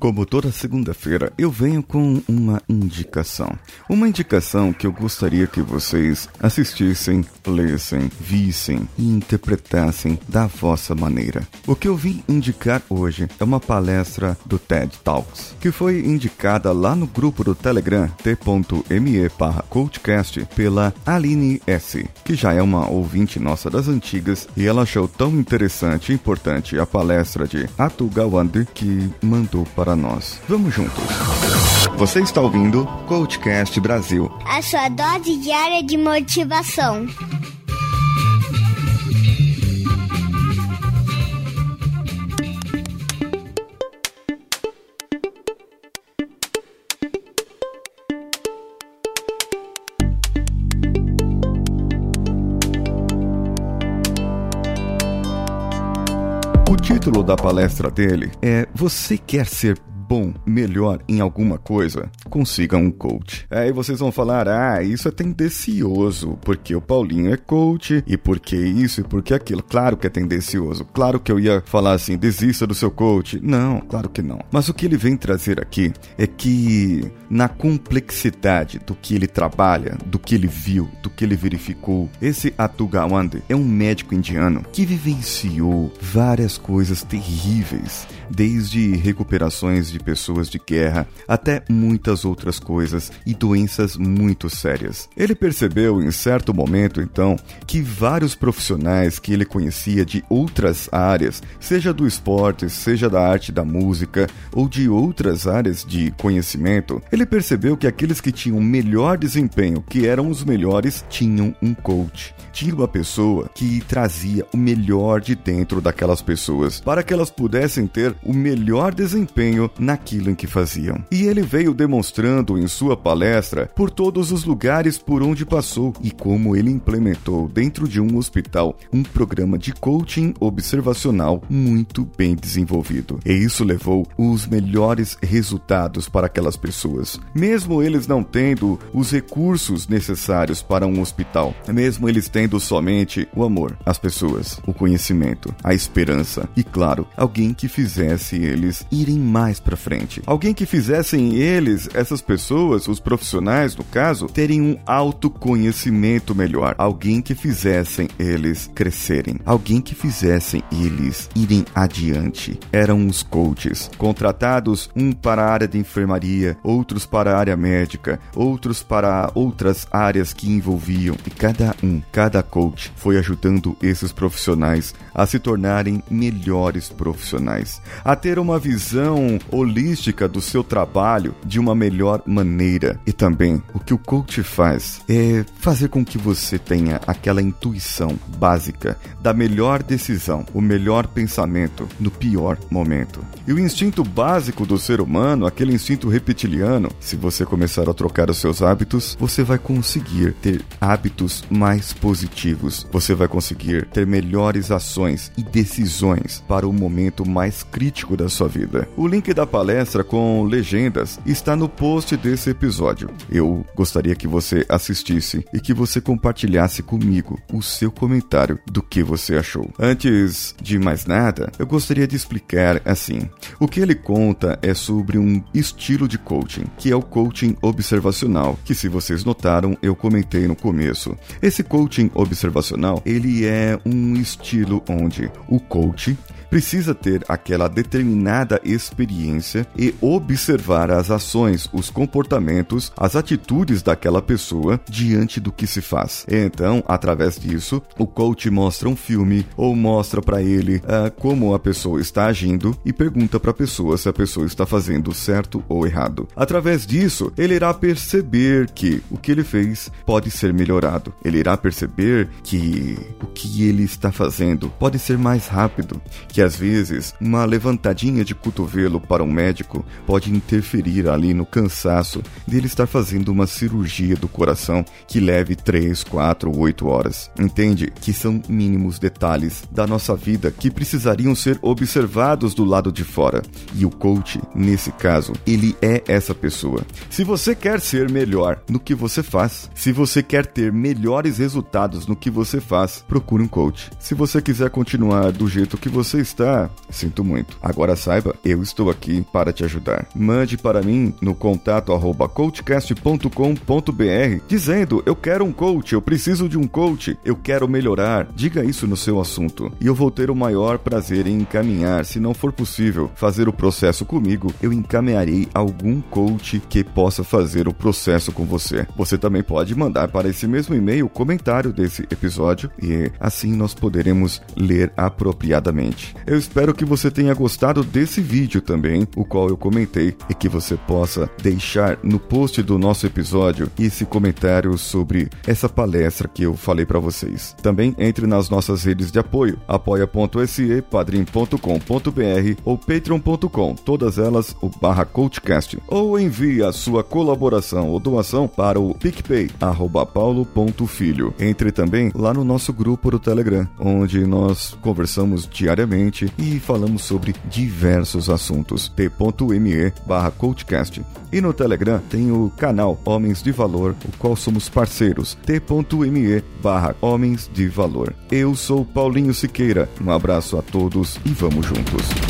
Como toda segunda-feira, eu venho com uma indicação. Uma indicação que eu gostaria que vocês assistissem, lessem, vissem e interpretassem da vossa maneira. O que eu vim indicar hoje é uma palestra do TED Talks, que foi indicada lá no grupo do Telegram t.me coachcast pela Aline S, que já é uma ouvinte nossa das antigas e ela achou tão interessante e importante a palestra de Atu Gawande que mandou para para nós. Vamos juntos. Você está ouvindo Coachcast Brasil a sua dose diária de motivação. Título da palestra dele é Você quer ser bom, melhor em alguma coisa, consiga um coach. Aí vocês vão falar: ah, isso é tendencioso, porque o Paulinho é coach, e porque isso e porque aquilo. Claro que é tendencioso. Claro que eu ia falar assim: desista do seu coach. Não, claro que não. Mas o que ele vem trazer aqui é que, na complexidade do que ele trabalha, do que ele viu, do que ele verificou, esse Atugawande é um médico indiano que vivenciou várias coisas terríveis, desde recuperações de pessoas de guerra até muitas outras coisas e doenças muito sérias. Ele percebeu em certo momento, então, que vários profissionais que ele conhecia de outras áreas, seja do esporte, seja da arte da música ou de outras áreas de conhecimento, ele percebeu que aqueles que tinham melhor desempenho, que eram os melhores, tinham um coach. Tinha uma pessoa que trazia o melhor de dentro daquelas pessoas para que elas pudessem ter o melhor desempenho na naquilo em que faziam. E ele veio demonstrando em sua palestra por todos os lugares por onde passou e como ele implementou dentro de um hospital um programa de coaching observacional muito bem desenvolvido. E isso levou os melhores resultados para aquelas pessoas, mesmo eles não tendo os recursos necessários para um hospital, mesmo eles tendo somente o amor, as pessoas, o conhecimento, a esperança e, claro, alguém que fizesse eles irem mais para frente. Alguém que fizessem eles, essas pessoas, os profissionais no caso, terem um autoconhecimento melhor. Alguém que fizessem eles crescerem. Alguém que fizessem eles irem adiante. Eram os coaches, contratados um para a área de enfermaria, outros para a área médica, outros para outras áreas que envolviam. E cada um, cada coach foi ajudando esses profissionais a se tornarem melhores profissionais, a ter uma visão holística do seu trabalho de uma melhor maneira. E também o que o coach faz é fazer com que você tenha aquela intuição básica da melhor decisão, o melhor pensamento no pior momento. E o instinto básico do ser humano, aquele instinto reptiliano, se você começar a trocar os seus hábitos, você vai conseguir ter hábitos mais positivos. Você vai conseguir ter melhores ações e decisões para o momento mais crítico da sua vida. O link da palestra com legendas está no post desse episódio. Eu gostaria que você assistisse e que você compartilhasse comigo o seu comentário do que você achou. Antes de mais nada, eu gostaria de explicar assim: o que ele conta é sobre um estilo de coaching, que é o coaching observacional, que se vocês notaram, eu comentei no começo. Esse coaching observacional, ele é um estilo onde o coach precisa ter aquela determinada experiência e observar as ações, os comportamentos, as atitudes daquela pessoa diante do que se faz. Então, através disso, o coach mostra um filme ou mostra para ele uh, como a pessoa está agindo e pergunta para a pessoa se a pessoa está fazendo certo ou errado. Através disso, ele irá perceber que o que ele fez pode ser melhorado. Ele irá perceber que o que ele está fazendo pode ser mais rápido, que que às vezes uma levantadinha de cotovelo para um médico pode interferir ali no cansaço dele estar fazendo uma cirurgia do coração que leve 3, 4 ou 8 horas. Entende que são mínimos detalhes da nossa vida que precisariam ser observados do lado de fora. E o coach, nesse caso, ele é essa pessoa. Se você quer ser melhor no que você faz, se você quer ter melhores resultados no que você faz, procure um coach. Se você quiser continuar do jeito que você está, sinto muito. Agora saiba, eu estou aqui para te ajudar. Mande para mim no contato arroba coachcast.com.br dizendo eu quero um coach, eu preciso de um coach, eu quero melhorar. Diga isso no seu assunto e eu vou ter o maior prazer em encaminhar. Se não for possível fazer o processo comigo, eu encaminharei algum coach que possa fazer o processo com você. Você também pode mandar para esse mesmo e-mail o comentário desse episódio e assim nós poderemos ler apropriadamente. Eu espero que você tenha gostado desse vídeo também, o qual eu comentei, e que você possa deixar no post do nosso episódio esse comentário sobre essa palestra que eu falei para vocês. Também entre nas nossas redes de apoio, apoia.se, padrim.com.br ou patreon.com, todas elas o barra coachcast, ou envie a sua colaboração ou doação para o picpay, arroba paulo.filho. Entre também lá no nosso grupo do Telegram, onde nós conversamos diariamente e falamos sobre diversos assuntos. t.me barra coachcast. E no Telegram tem o canal Homens de Valor, o qual somos parceiros. t.me barra Homens de Valor. Eu sou Paulinho Siqueira. Um abraço a todos e vamos juntos.